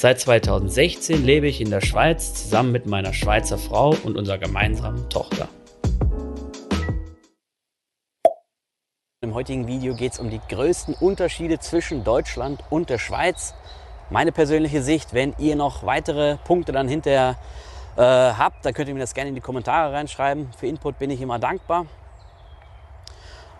Seit 2016 lebe ich in der Schweiz zusammen mit meiner Schweizer Frau und unserer gemeinsamen Tochter. Im heutigen Video geht es um die größten Unterschiede zwischen Deutschland und der Schweiz. Meine persönliche Sicht, wenn ihr noch weitere Punkte dann hinterher äh, habt, dann könnt ihr mir das gerne in die Kommentare reinschreiben. Für Input bin ich immer dankbar.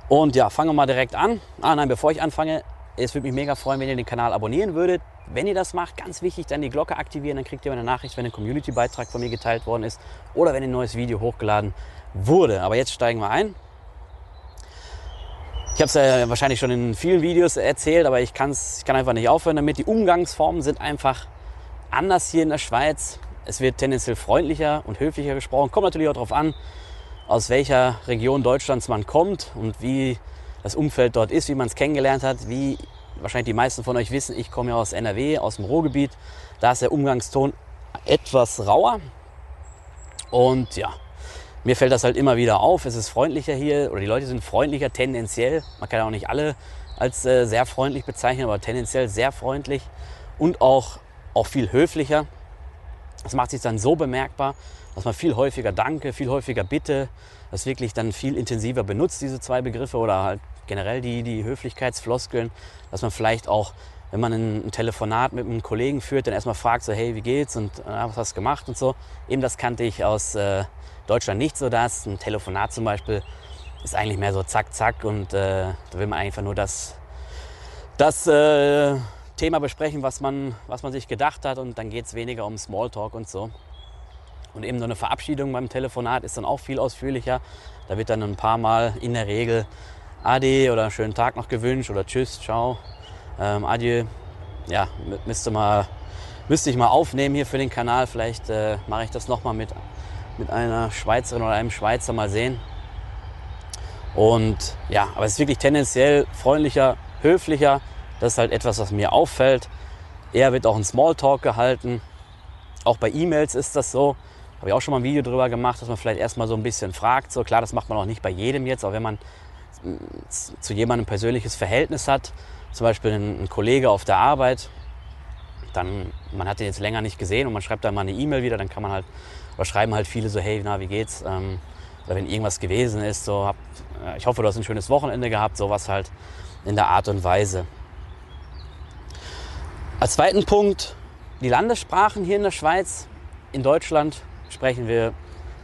Und ja, fangen wir mal direkt an. Ah nein, bevor ich anfange, es würde mich mega freuen, wenn ihr den Kanal abonnieren würdet. Wenn ihr das macht, ganz wichtig, dann die Glocke aktivieren, dann kriegt ihr eine Nachricht, wenn ein Community-Beitrag von mir geteilt worden ist oder wenn ein neues Video hochgeladen wurde. Aber jetzt steigen wir ein. Ich habe es ja wahrscheinlich schon in vielen Videos erzählt, aber ich, kann's, ich kann einfach nicht aufhören damit. Die Umgangsformen sind einfach anders hier in der Schweiz. Es wird tendenziell freundlicher und höflicher gesprochen. Kommt natürlich auch darauf an, aus welcher Region Deutschlands man kommt und wie das Umfeld dort ist, wie man es kennengelernt hat. Wie wahrscheinlich die meisten von euch wissen, ich komme ja aus NRW, aus dem Ruhrgebiet. Da ist der Umgangston etwas rauer. Und ja, mir fällt das halt immer wieder auf. Es ist freundlicher hier oder die Leute sind freundlicher tendenziell. Man kann auch nicht alle als äh, sehr freundlich bezeichnen, aber tendenziell sehr freundlich und auch, auch viel höflicher. Das macht sich dann so bemerkbar, dass man viel häufiger Danke, viel häufiger Bitte, das wirklich dann viel intensiver benutzt, diese zwei Begriffe oder halt generell die, die Höflichkeitsfloskeln, dass man vielleicht auch, wenn man ein, ein Telefonat mit einem Kollegen führt, dann erstmal fragt, so hey, wie geht's und äh, was hast du gemacht und so. Eben das kannte ich aus äh, Deutschland nicht so, dass ein Telefonat zum Beispiel ist eigentlich mehr so zack, zack und äh, da will man einfach nur das, das äh, Thema besprechen, was man, was man sich gedacht hat und dann geht es weniger um Smalltalk und so. Und eben so eine Verabschiedung beim Telefonat ist dann auch viel ausführlicher. Da wird dann ein paar Mal in der Regel Ade oder schönen Tag noch gewünscht oder Tschüss, ciao, ähm, Adieu. Ja, müsste, mal, müsste ich mal aufnehmen hier für den Kanal. Vielleicht äh, mache ich das nochmal mit, mit einer Schweizerin oder einem Schweizer mal sehen. Und ja, aber es ist wirklich tendenziell freundlicher, höflicher, das ist halt etwas, was mir auffällt. Eher wird auch ein Smalltalk gehalten. Auch bei E-Mails ist das so. Habe ich auch schon mal ein Video darüber gemacht, dass man vielleicht erstmal so ein bisschen fragt. So klar, das macht man auch nicht bei jedem jetzt, aber wenn man zu jemandem ein persönliches Verhältnis hat, zum Beispiel ein, Kollege auf der Arbeit, dann man hat den jetzt länger nicht gesehen und man schreibt dann mal eine E-Mail wieder, dann kann man halt oder schreiben halt viele so, hey, na, wie geht's? Ähm, oder wenn irgendwas gewesen ist, so, hab, äh, ich hoffe, du hast ein schönes Wochenende gehabt, sowas halt in der Art und Weise. Als zweiten Punkt die Landessprachen hier in der Schweiz. In Deutschland sprechen wir,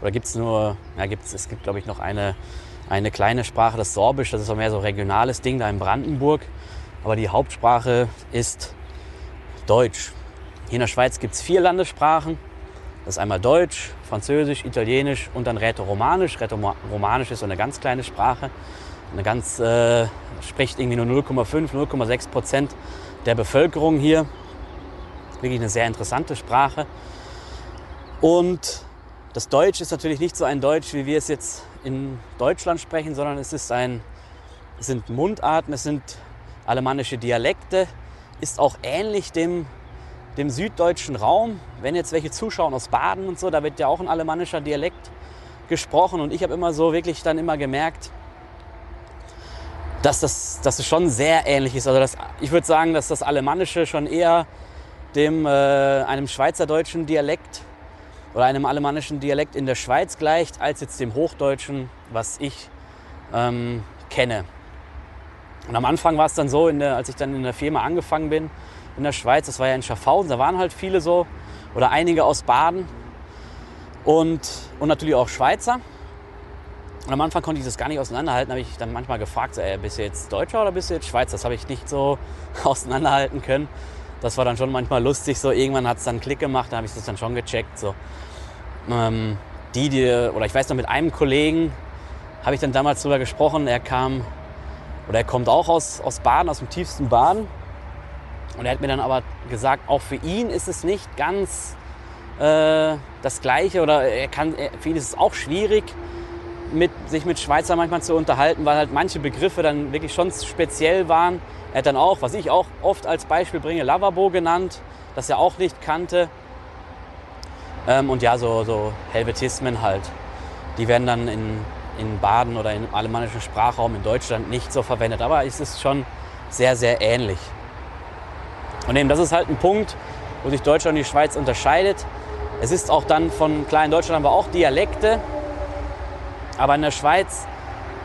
oder gibt es nur, ja, gibt's, es gibt glaube ich noch eine, eine kleine Sprache, das Sorbisch, das ist auch mehr so ein regionales Ding da in Brandenburg. Aber die Hauptsprache ist Deutsch. Hier in der Schweiz gibt es vier Landessprachen. Das ist einmal Deutsch, Französisch, Italienisch und dann Rätoromanisch. Rätoromanisch ist so eine ganz kleine Sprache. Eine ganz, äh, spricht irgendwie nur 0,5, 0,6 Prozent der Bevölkerung hier. Wirklich eine sehr interessante Sprache. Und das Deutsch ist natürlich nicht so ein Deutsch, wie wir es jetzt in Deutschland sprechen, sondern es, ist ein, es sind Mundarten, es sind alemannische Dialekte, ist auch ähnlich dem, dem süddeutschen Raum. Wenn jetzt welche zuschauen aus Baden und so, da wird ja auch ein alemannischer Dialekt gesprochen. Und ich habe immer so wirklich dann immer gemerkt, dass das, dass es schon sehr ähnlich ist. Also das, ich würde sagen, dass das Alemannische schon eher dem, äh, einem schweizerdeutschen Dialekt oder einem alemannischen Dialekt in der Schweiz gleicht, als jetzt dem Hochdeutschen, was ich ähm, kenne. Und am Anfang war es dann so, der, als ich dann in der Firma angefangen bin in der Schweiz, das war ja in Schaffhausen, da waren halt viele so oder einige aus Baden und, und natürlich auch Schweizer. Und am Anfang konnte ich das gar nicht auseinanderhalten. habe ich dann manchmal gefragt, ey, bist du jetzt Deutscher oder bist du jetzt Schweizer? Das habe ich nicht so auseinanderhalten können. Das war dann schon manchmal lustig. So irgendwann hat es dann Klick gemacht, da habe ich das dann schon gecheckt. So. Ähm, die, die, oder ich weiß noch, mit einem Kollegen habe ich dann damals drüber gesprochen. Er kam, oder er kommt auch aus, aus Baden, aus dem tiefsten Baden. Und er hat mir dann aber gesagt, auch für ihn ist es nicht ganz äh, das Gleiche oder er kann, für ihn ist es auch schwierig, mit, sich mit Schweizer manchmal zu unterhalten, weil halt manche Begriffe dann wirklich schon speziell waren. Er hat dann auch, was ich auch oft als Beispiel bringe, Lavabo genannt, das er auch nicht kannte. Ähm, und ja, so, so Helvetismen halt. Die werden dann in, in Baden oder im alemannischen Sprachraum in Deutschland nicht so verwendet. Aber es ist schon sehr, sehr ähnlich. Und eben, das ist halt ein Punkt, wo sich Deutschland und die Schweiz unterscheidet. Es ist auch dann von, klar, in Deutschland haben wir auch Dialekte, aber in der Schweiz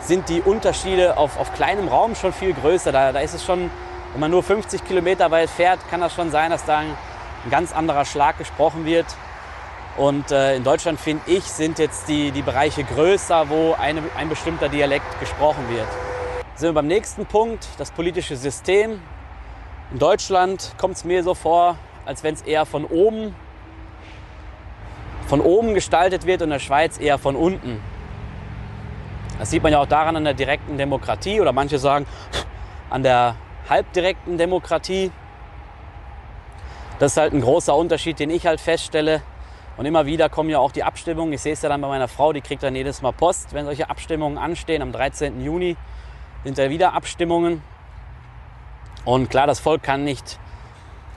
sind die Unterschiede auf, auf kleinem Raum schon viel größer. Da, da ist es schon, wenn man nur 50 Kilometer weit fährt, kann das schon sein, dass da ein, ganz anderer Schlag gesprochen wird. Und äh, in Deutschland, finde ich, sind jetzt die, die Bereiche größer, wo eine, ein bestimmter Dialekt gesprochen wird. Sind wir beim nächsten Punkt, das politische System. In Deutschland kommt es mir so vor, als wenn es eher von oben, von oben gestaltet wird und in der Schweiz eher von unten. Das sieht man ja auch daran an der direkten Demokratie oder manche sagen an der halbdirekten Demokratie. Das ist halt ein großer Unterschied, den ich halt feststelle. Und immer wieder kommen ja auch die Abstimmungen. Ich sehe es ja dann bei meiner Frau, die kriegt dann jedes Mal Post, wenn solche Abstimmungen anstehen. Am 13. Juni sind da wieder Abstimmungen. Und klar, das Volk kann nicht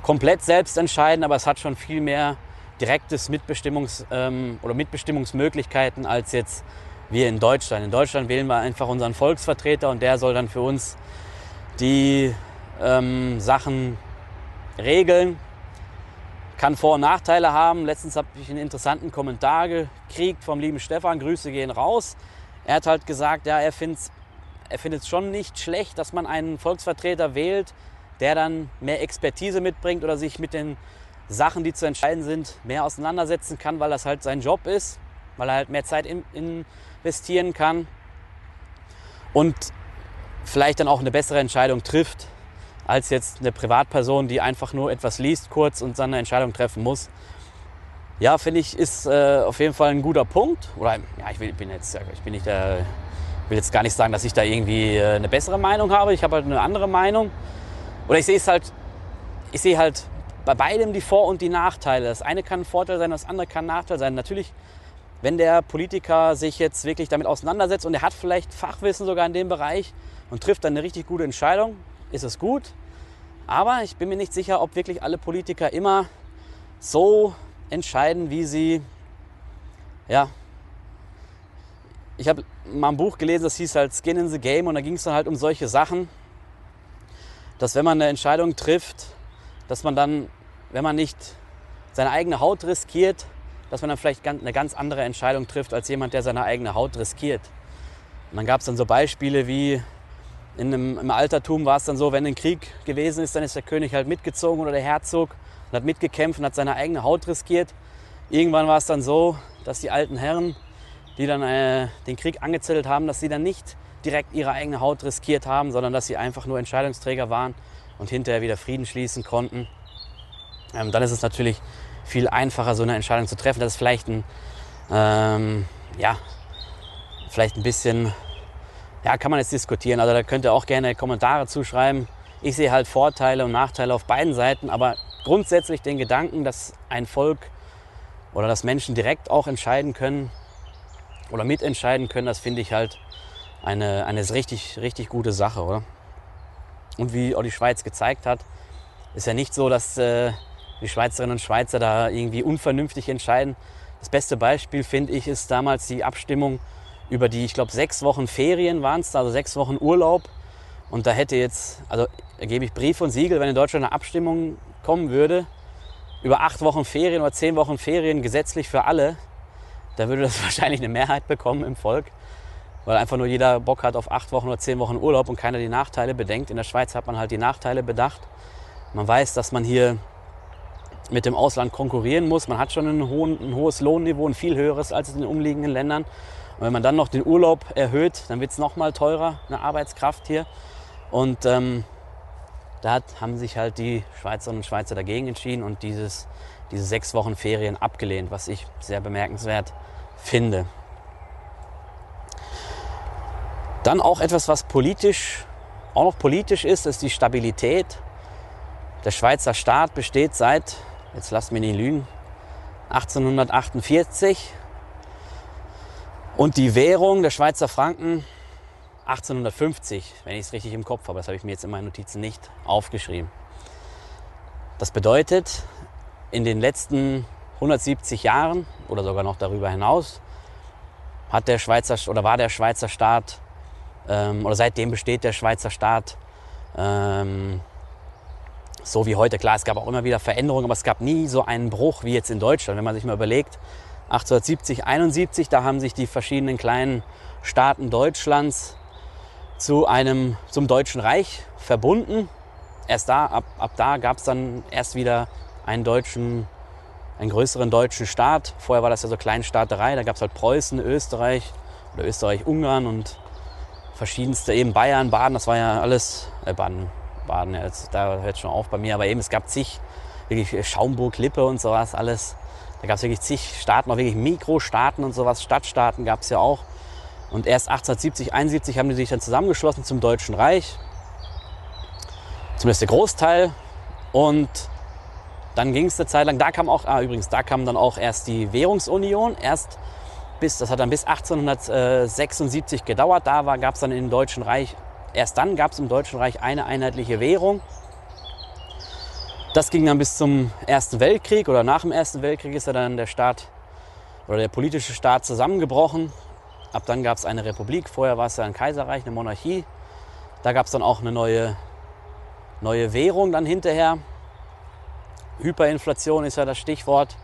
komplett selbst entscheiden, aber es hat schon viel mehr direktes Mitbestimmungs- ähm, oder Mitbestimmungsmöglichkeiten als jetzt wir in Deutschland. In Deutschland wählen wir einfach unseren Volksvertreter und der soll dann für uns die ähm, Sachen regeln. Kann Vor- und Nachteile haben. Letztens habe ich einen interessanten Kommentar gekriegt vom lieben Stefan. Grüße gehen raus. Er hat halt gesagt, ja, er findet es er findet schon nicht schlecht, dass man einen Volksvertreter wählt, der dann mehr Expertise mitbringt oder sich mit den Sachen, die zu entscheiden sind, mehr auseinandersetzen kann, weil das halt sein Job ist, weil er halt mehr Zeit in, in investieren kann und vielleicht dann auch eine bessere Entscheidung trifft, als jetzt eine Privatperson, die einfach nur etwas liest kurz und dann eine Entscheidung treffen muss. Ja, finde ich, ist äh, auf jeden Fall ein guter Punkt. Oder ja, ich, will, bin jetzt, ich bin nicht der, will jetzt gar nicht sagen, dass ich da irgendwie äh, eine bessere Meinung habe. Ich habe halt eine andere Meinung. Oder ich sehe es halt, ich sehe halt bei beidem die Vor- und die Nachteile. Das eine kann ein Vorteil sein, das andere kann ein Nachteil sein. Natürlich wenn der Politiker sich jetzt wirklich damit auseinandersetzt und er hat vielleicht Fachwissen sogar in dem Bereich und trifft dann eine richtig gute Entscheidung, ist es gut. Aber ich bin mir nicht sicher, ob wirklich alle Politiker immer so entscheiden, wie sie, ja, ich habe mal ein Buch gelesen, das hieß halt Skin in the Game und da ging es dann halt um solche Sachen, dass wenn man eine Entscheidung trifft, dass man dann, wenn man nicht seine eigene Haut riskiert, dass man dann vielleicht eine ganz andere Entscheidung trifft als jemand, der seine eigene Haut riskiert. Und dann gab es dann so Beispiele wie in einem, im Altertum war es dann so, wenn ein Krieg gewesen ist, dann ist der König halt mitgezogen oder der Herzog und hat mitgekämpft und hat seine eigene Haut riskiert. Irgendwann war es dann so, dass die alten Herren, die dann äh, den Krieg angezettelt haben, dass sie dann nicht direkt ihre eigene Haut riskiert haben, sondern dass sie einfach nur Entscheidungsträger waren und hinterher wieder Frieden schließen konnten. Ähm, dann ist es natürlich viel einfacher, so eine Entscheidung zu treffen. Das ist vielleicht ein, ähm, ja, vielleicht ein bisschen, ja, kann man jetzt diskutieren. Also da könnt ihr auch gerne Kommentare zuschreiben. Ich sehe halt Vorteile und Nachteile auf beiden Seiten, aber grundsätzlich den Gedanken, dass ein Volk oder dass Menschen direkt auch entscheiden können oder mitentscheiden können, das finde ich halt eine, eine richtig, richtig gute Sache, oder? Und wie auch die Schweiz gezeigt hat, ist ja nicht so, dass äh, die Schweizerinnen und Schweizer da irgendwie unvernünftig entscheiden. Das beste Beispiel, finde ich, ist damals die Abstimmung über die, ich glaube, sechs Wochen Ferien waren es, also sechs Wochen Urlaub. Und da hätte jetzt, also da gebe ich Brief und Siegel, wenn in Deutschland eine Abstimmung kommen würde, über acht Wochen Ferien oder zehn Wochen Ferien gesetzlich für alle, da würde das wahrscheinlich eine Mehrheit bekommen im Volk, weil einfach nur jeder Bock hat auf acht Wochen oder zehn Wochen Urlaub und keiner die Nachteile bedenkt. In der Schweiz hat man halt die Nachteile bedacht. Man weiß, dass man hier mit dem Ausland konkurrieren muss. Man hat schon ein, hohen, ein hohes Lohnniveau, ein viel höheres als in den umliegenden Ländern. Und wenn man dann noch den Urlaub erhöht, dann wird es noch mal teurer, eine Arbeitskraft hier. Und ähm, da haben sich halt die Schweizerinnen und Schweizer dagegen entschieden und dieses, diese sechs Wochen Ferien abgelehnt, was ich sehr bemerkenswert finde. Dann auch etwas, was politisch, auch noch politisch ist, ist die Stabilität. Der Schweizer Staat besteht seit jetzt lasst mich nicht lügen, 1848 und die Währung der Schweizer Franken 1850, wenn ich es richtig im Kopf habe. Das habe ich mir jetzt in meinen Notizen nicht aufgeschrieben. Das bedeutet, in den letzten 170 Jahren oder sogar noch darüber hinaus hat der Schweizer oder war der Schweizer Staat ähm, oder seitdem besteht der Schweizer Staat ähm, so wie heute. Klar, es gab auch immer wieder Veränderungen, aber es gab nie so einen Bruch wie jetzt in Deutschland. Wenn man sich mal überlegt, 1870, 71, da haben sich die verschiedenen kleinen Staaten Deutschlands zu einem, zum Deutschen Reich verbunden. Erst da, ab, ab da gab es dann erst wieder einen deutschen, einen größeren deutschen Staat. Vorher war das ja so Kleinstaaterei, da gab es halt Preußen, Österreich oder Österreich-Ungarn und verschiedenste eben Bayern, Baden, das war ja alles, äh, Baden, Baden, da hört schon auf bei mir, aber eben es gab zig, wirklich Schaumburg, Lippe und sowas, alles. Da gab es wirklich zig Staaten, auch wirklich Mikrostaaten und sowas, Stadtstaaten gab es ja auch. Und erst 1870, 71 haben die sich dann zusammengeschlossen zum Deutschen Reich. Zumindest der Großteil. Und dann ging es eine Zeit lang, da kam auch, ah, übrigens, da kam dann auch erst die Währungsunion. Erst bis, das hat dann bis 1876 gedauert. Da gab es dann im Deutschen Reich, erst dann gab es im Deutschen Reich eine einheitliche Währung. Das ging dann bis zum Ersten Weltkrieg oder nach dem Ersten Weltkrieg ist ja dann der Staat oder der politische Staat zusammengebrochen. Ab dann gab es eine Republik, vorher war es ja ein Kaiserreich, eine Monarchie. Da gab es dann auch eine neue, neue Währung dann hinterher. Hyperinflation ist ja das Stichwort.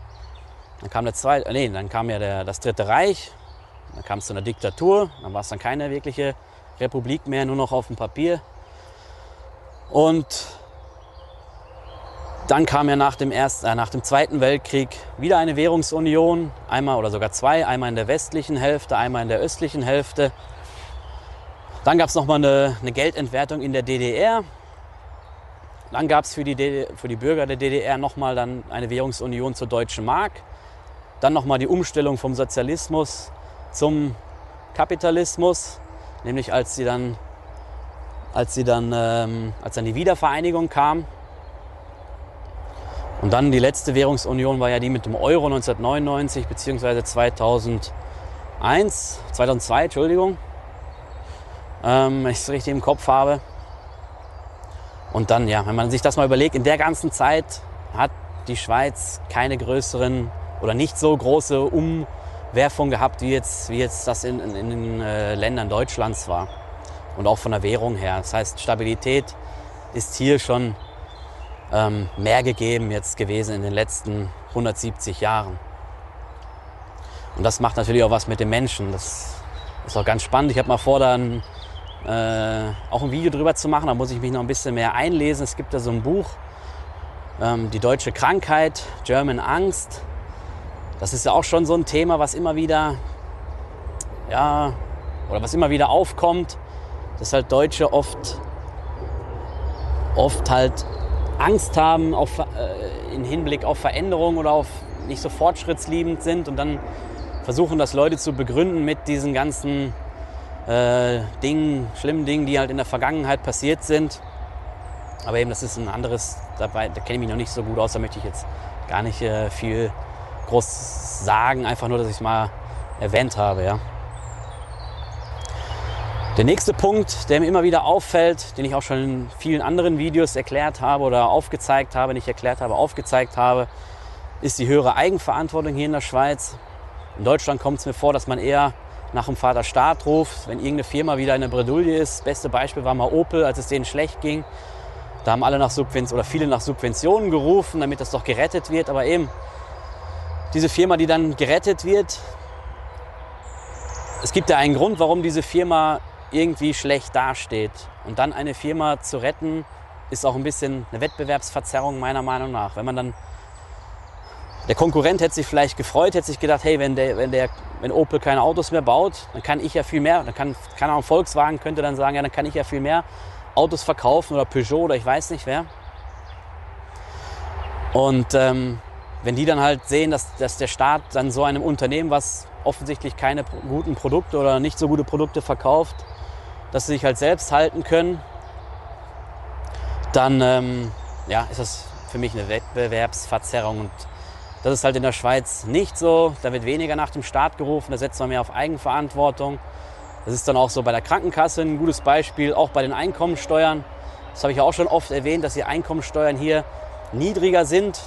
Dann kam der zweite, nee, dann kam ja der, das Dritte Reich. Dann kam es zu einer Diktatur. Dann war es dann keine wirkliche Republik mehr, nur noch auf dem Papier. Und dann kam ja nach dem, ersten, äh, nach dem Zweiten Weltkrieg wieder eine Währungsunion, einmal oder sogar zwei, einmal in der westlichen Hälfte, einmal in der östlichen Hälfte. Dann gab es nochmal eine, eine Geldentwertung in der DDR. Dann gab es für die, für die Bürger der DDR nochmal dann eine Währungsunion zur Deutschen Mark. Dann nochmal die Umstellung vom Sozialismus zum Kapitalismus, nämlich als sie dann, als sie dann, ähm, als dann die Wiedervereinigung kam und dann die letzte Währungsunion war ja die mit dem Euro 1999 bzw. 2001, 2002, Entschuldigung, ähm, wenn ich es richtig im Kopf habe. Und dann, ja, wenn man sich das mal überlegt, in der ganzen Zeit hat die Schweiz keine größeren oder nicht so große Umwerfung gehabt, wie jetzt, wie jetzt das in, in, in den äh, Ländern Deutschlands war. Und auch von der Währung her. Das heißt, Stabilität ist hier schon ähm, mehr gegeben jetzt gewesen in den letzten 170 Jahren. Und das macht natürlich auch was mit den Menschen. Das ist auch ganz spannend. Ich habe mal vor, dann äh, auch ein Video drüber zu machen. Da muss ich mich noch ein bisschen mehr einlesen. Es gibt da so ein Buch, ähm, Die deutsche Krankheit, German Angst. Das ist ja auch schon so ein Thema, was immer wieder, ja, oder was immer wieder aufkommt, dass halt Deutsche oft, oft halt Angst haben auf, äh, in Hinblick auf Veränderung oder auf nicht so fortschrittsliebend sind und dann versuchen das Leute zu begründen mit diesen ganzen äh, Dingen, schlimmen Dingen, die halt in der Vergangenheit passiert sind. Aber eben, das ist ein anderes, dabei, da kenne ich mich noch nicht so gut aus, da möchte ich jetzt gar nicht äh, viel groß sagen, einfach nur, dass ich es mal erwähnt habe. Ja. Der nächste Punkt, der mir immer wieder auffällt, den ich auch schon in vielen anderen Videos erklärt habe oder aufgezeigt habe, nicht erklärt habe, aufgezeigt habe, ist die höhere Eigenverantwortung hier in der Schweiz. In Deutschland kommt es mir vor, dass man eher nach dem Vater Staat ruft, wenn irgendeine Firma wieder in der Bredouille ist. Das beste Beispiel war mal Opel, als es denen schlecht ging. Da haben alle nach Subventionen oder viele nach Subventionen gerufen, damit das doch gerettet wird. Aber eben diese Firma, die dann gerettet wird, es gibt ja einen Grund, warum diese Firma irgendwie schlecht dasteht. Und dann eine Firma zu retten, ist auch ein bisschen eine Wettbewerbsverzerrung meiner Meinung nach. Wenn man dann der Konkurrent hätte sich vielleicht gefreut, hätte sich gedacht, hey, wenn, der, wenn, der, wenn Opel keine Autos mehr baut, dann kann ich ja viel mehr, dann kann, kann auch Volkswagen könnte dann sagen, ja, dann kann ich ja viel mehr Autos verkaufen oder Peugeot oder ich weiß nicht wer. Und ähm, wenn die dann halt sehen, dass, dass der Staat dann so einem Unternehmen, was offensichtlich keine guten Produkte oder nicht so gute Produkte verkauft, dass sie sich halt selbst halten können, dann ähm, ja, ist das für mich eine Wettbewerbsverzerrung. Und Das ist halt in der Schweiz nicht so. Da wird weniger nach dem Staat gerufen, da setzt man mehr auf Eigenverantwortung. Das ist dann auch so bei der Krankenkasse ein gutes Beispiel, auch bei den Einkommensteuern. Das habe ich auch schon oft erwähnt, dass die Einkommensteuern hier niedriger sind.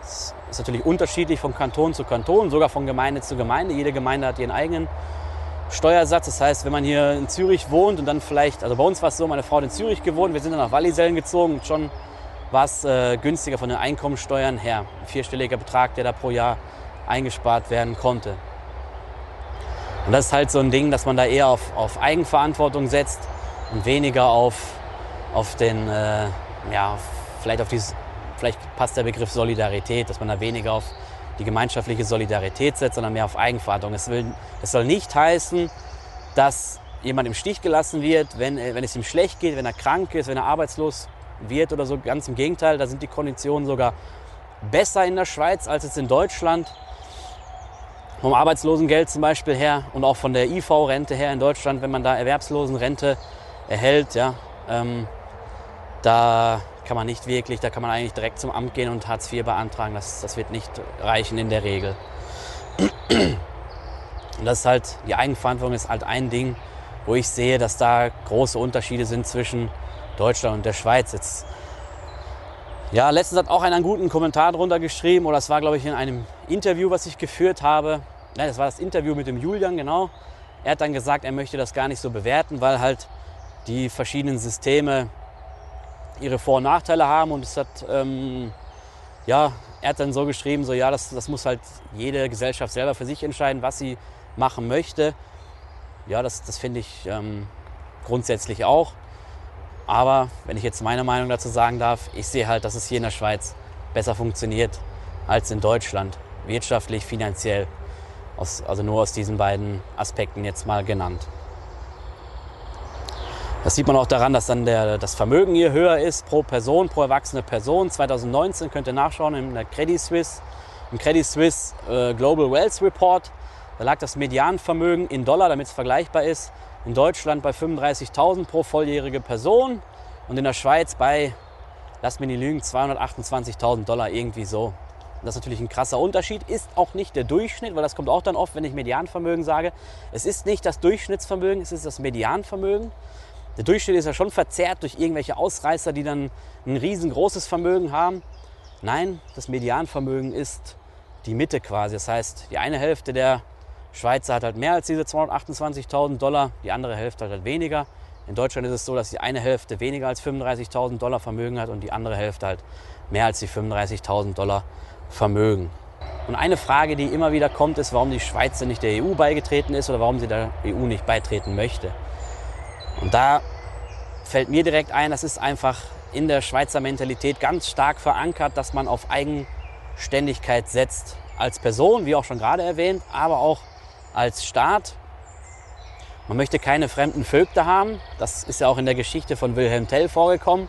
Das ist natürlich unterschiedlich von Kanton zu Kanton, sogar von Gemeinde zu Gemeinde. Jede Gemeinde hat ihren eigenen Steuersatz. Das heißt, wenn man hier in Zürich wohnt und dann vielleicht, also bei uns war es so, meine Frau hat in Zürich gewohnt, wir sind dann nach Wallisellen gezogen und schon war es äh, günstiger von den Einkommensteuern her. Ein vierstelliger Betrag, der da pro Jahr eingespart werden konnte. Und das ist halt so ein Ding, dass man da eher auf, auf Eigenverantwortung setzt und weniger auf, auf den, äh, ja, vielleicht auf dieses, vielleicht passt der Begriff Solidarität, dass man da weniger auf die gemeinschaftliche Solidarität setzt, sondern mehr auf Eigenverantwortung. Es, will, es soll nicht heißen, dass jemand im Stich gelassen wird, wenn, wenn es ihm schlecht geht, wenn er krank ist, wenn er arbeitslos wird oder so. Ganz im Gegenteil, da sind die Konditionen sogar besser in der Schweiz als es in Deutschland. Vom Arbeitslosengeld zum Beispiel her und auch von der IV-Rente her in Deutschland, wenn man da Erwerbslosenrente erhält, ja, ähm, da kann man nicht wirklich, da kann man eigentlich direkt zum Amt gehen und Hartz IV beantragen. Das, das wird nicht reichen in der Regel. Und das ist halt, die Eigenverantwortung ist halt ein Ding, wo ich sehe, dass da große Unterschiede sind zwischen Deutschland und der Schweiz. Jetzt, ja, letztens hat auch einer einen guten Kommentar drunter geschrieben, oder das war, glaube ich, in einem Interview, was ich geführt habe. Nein, das war das Interview mit dem Julian, genau. Er hat dann gesagt, er möchte das gar nicht so bewerten, weil halt die verschiedenen Systeme ihre Vor- und Nachteile haben. Und es hat, ähm, ja, er hat dann so geschrieben, so ja, das, das muss halt jede Gesellschaft selber für sich entscheiden, was sie machen möchte. Ja, das, das finde ich ähm, grundsätzlich auch. Aber wenn ich jetzt meine Meinung dazu sagen darf, ich sehe halt, dass es hier in der Schweiz besser funktioniert als in Deutschland. Wirtschaftlich, finanziell. Aus, also nur aus diesen beiden Aspekten jetzt mal genannt. Das sieht man auch daran, dass dann der, das Vermögen hier höher ist pro Person, pro erwachsene Person. 2019 könnt ihr nachschauen in der Credit Suisse, im Credit Suisse äh, Global Wealth Report. Da lag das Medianvermögen in Dollar, damit es vergleichbar ist, in Deutschland bei 35.000 pro volljährige Person und in der Schweiz bei, lasst mir nicht lügen, 228.000 Dollar irgendwie so. Das ist natürlich ein krasser Unterschied, ist auch nicht der Durchschnitt, weil das kommt auch dann oft, wenn ich Medianvermögen sage. Es ist nicht das Durchschnittsvermögen, es ist das Medianvermögen. Der Durchschnitt ist ja schon verzerrt durch irgendwelche Ausreißer, die dann ein riesengroßes Vermögen haben. Nein, das Medianvermögen ist die Mitte quasi. Das heißt, die eine Hälfte der Schweizer hat halt mehr als diese 228.000 Dollar, die andere Hälfte hat halt weniger. In Deutschland ist es so, dass die eine Hälfte weniger als 35.000 Dollar Vermögen hat und die andere Hälfte halt mehr als die 35.000 Dollar Vermögen. Und eine Frage, die immer wieder kommt, ist, warum die Schweiz nicht der EU beigetreten ist oder warum sie der EU nicht beitreten möchte. Und da fällt mir direkt ein, das ist einfach in der Schweizer Mentalität ganz stark verankert, dass man auf Eigenständigkeit setzt. Als Person, wie auch schon gerade erwähnt, aber auch als Staat. Man möchte keine fremden Vögte haben. Das ist ja auch in der Geschichte von Wilhelm Tell vorgekommen.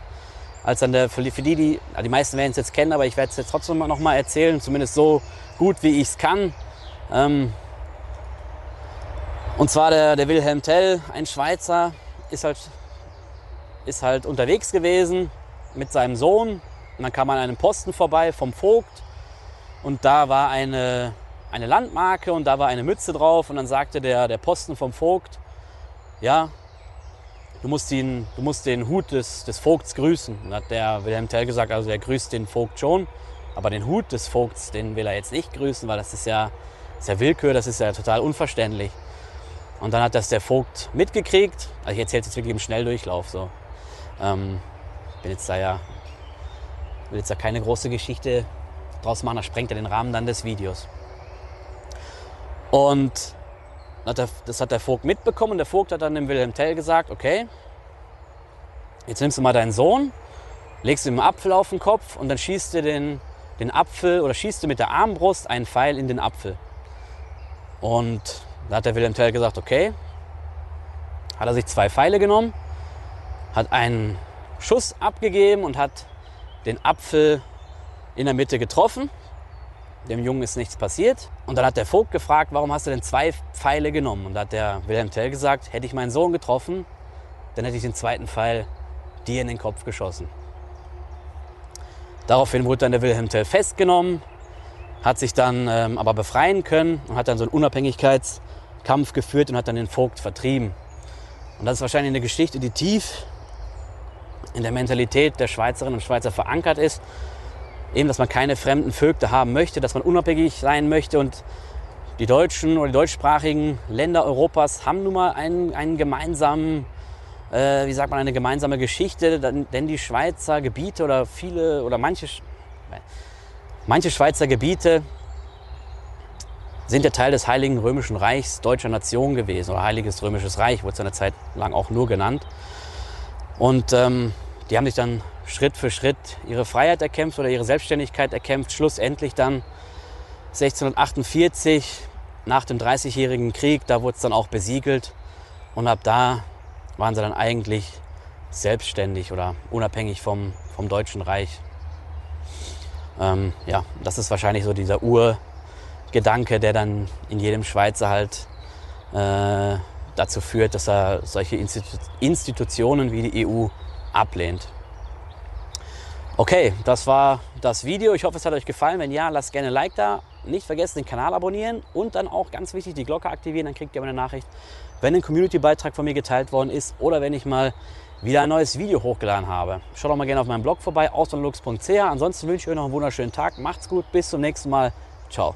Als dann der, für die, die, die meisten werden es jetzt kennen, aber ich werde es jetzt trotzdem noch mal erzählen, zumindest so gut wie ich es kann. Ähm, und zwar der, der Wilhelm Tell, ein Schweizer, ist halt, ist halt unterwegs gewesen mit seinem Sohn. Und dann kam man an einem Posten vorbei vom Vogt. Und da war eine, eine Landmarke und da war eine Mütze drauf. Und dann sagte der, der Posten vom Vogt, ja, du musst den, du musst den Hut des, des Vogts grüßen. Und hat der Wilhelm Tell gesagt, also er grüßt den Vogt schon. Aber den Hut des Vogts, den will er jetzt nicht grüßen, weil das ist ja, das ist ja Willkür, das ist ja total unverständlich. Und dann hat das der Vogt mitgekriegt. Also ich erzähle es jetzt wirklich im Schnelldurchlauf. So. Ähm, bin jetzt da ja, will jetzt da keine große Geschichte draus machen, das sprengt ja den Rahmen dann des Videos. Und das hat der Vogt mitbekommen und der Vogt hat dann dem Wilhelm Tell gesagt, okay, jetzt nimmst du mal deinen Sohn, legst ihm einen Apfel auf den Kopf und dann schießt du den, den Apfel oder schießt du mit der Armbrust einen Pfeil in den Apfel. Und da hat der Wilhelm Tell gesagt, okay. Hat er sich zwei Pfeile genommen, hat einen Schuss abgegeben und hat den Apfel in der Mitte getroffen. Dem Jungen ist nichts passiert. Und dann hat der Vogt gefragt, warum hast du denn zwei Pfeile genommen? Und da hat der Wilhelm Tell gesagt, hätte ich meinen Sohn getroffen, dann hätte ich den zweiten Pfeil dir in den Kopf geschossen. Daraufhin wurde dann der Wilhelm Tell festgenommen, hat sich dann ähm, aber befreien können und hat dann so einen Unabhängigkeitskampf geführt und hat dann den Vogt vertrieben. Und das ist wahrscheinlich eine Geschichte, die tief in der Mentalität der Schweizerinnen und Schweizer verankert ist. Eben, dass man keine fremden Vögte haben möchte, dass man unabhängig sein möchte. Und die deutschen oder die deutschsprachigen Länder Europas haben nun mal einen, einen gemeinsamen, äh, wie sagt man, eine gemeinsame Geschichte. Denn die Schweizer Gebiete oder viele oder manche, manche Schweizer Gebiete sind ja Teil des Heiligen Römischen Reichs deutscher Nation gewesen oder Heiliges Römisches Reich, wurde es eine Zeit lang auch nur genannt. Und ähm, die haben sich dann Schritt für Schritt ihre Freiheit erkämpft oder ihre Selbstständigkeit erkämpft. Schlussendlich dann 1648 nach dem Dreißigjährigen Krieg, da wurde es dann auch besiegelt. Und ab da waren sie dann eigentlich selbstständig oder unabhängig vom, vom Deutschen Reich. Ähm, ja, das ist wahrscheinlich so dieser Urgedanke, der dann in jedem Schweizer halt äh, dazu führt, dass er solche Institu Institutionen wie die EU ablehnt. Okay, das war das Video. Ich hoffe, es hat euch gefallen. Wenn ja, lasst gerne ein Like da. Nicht vergessen, den Kanal abonnieren und dann auch ganz wichtig, die Glocke aktivieren. Dann kriegt ihr eine Nachricht, wenn ein Community-Beitrag von mir geteilt worden ist oder wenn ich mal wieder ein neues Video hochgeladen habe. Schaut doch mal gerne auf meinem Blog vorbei, auslandlux.ch. Ansonsten wünsche ich euch noch einen wunderschönen Tag. Macht's gut, bis zum nächsten Mal. Ciao.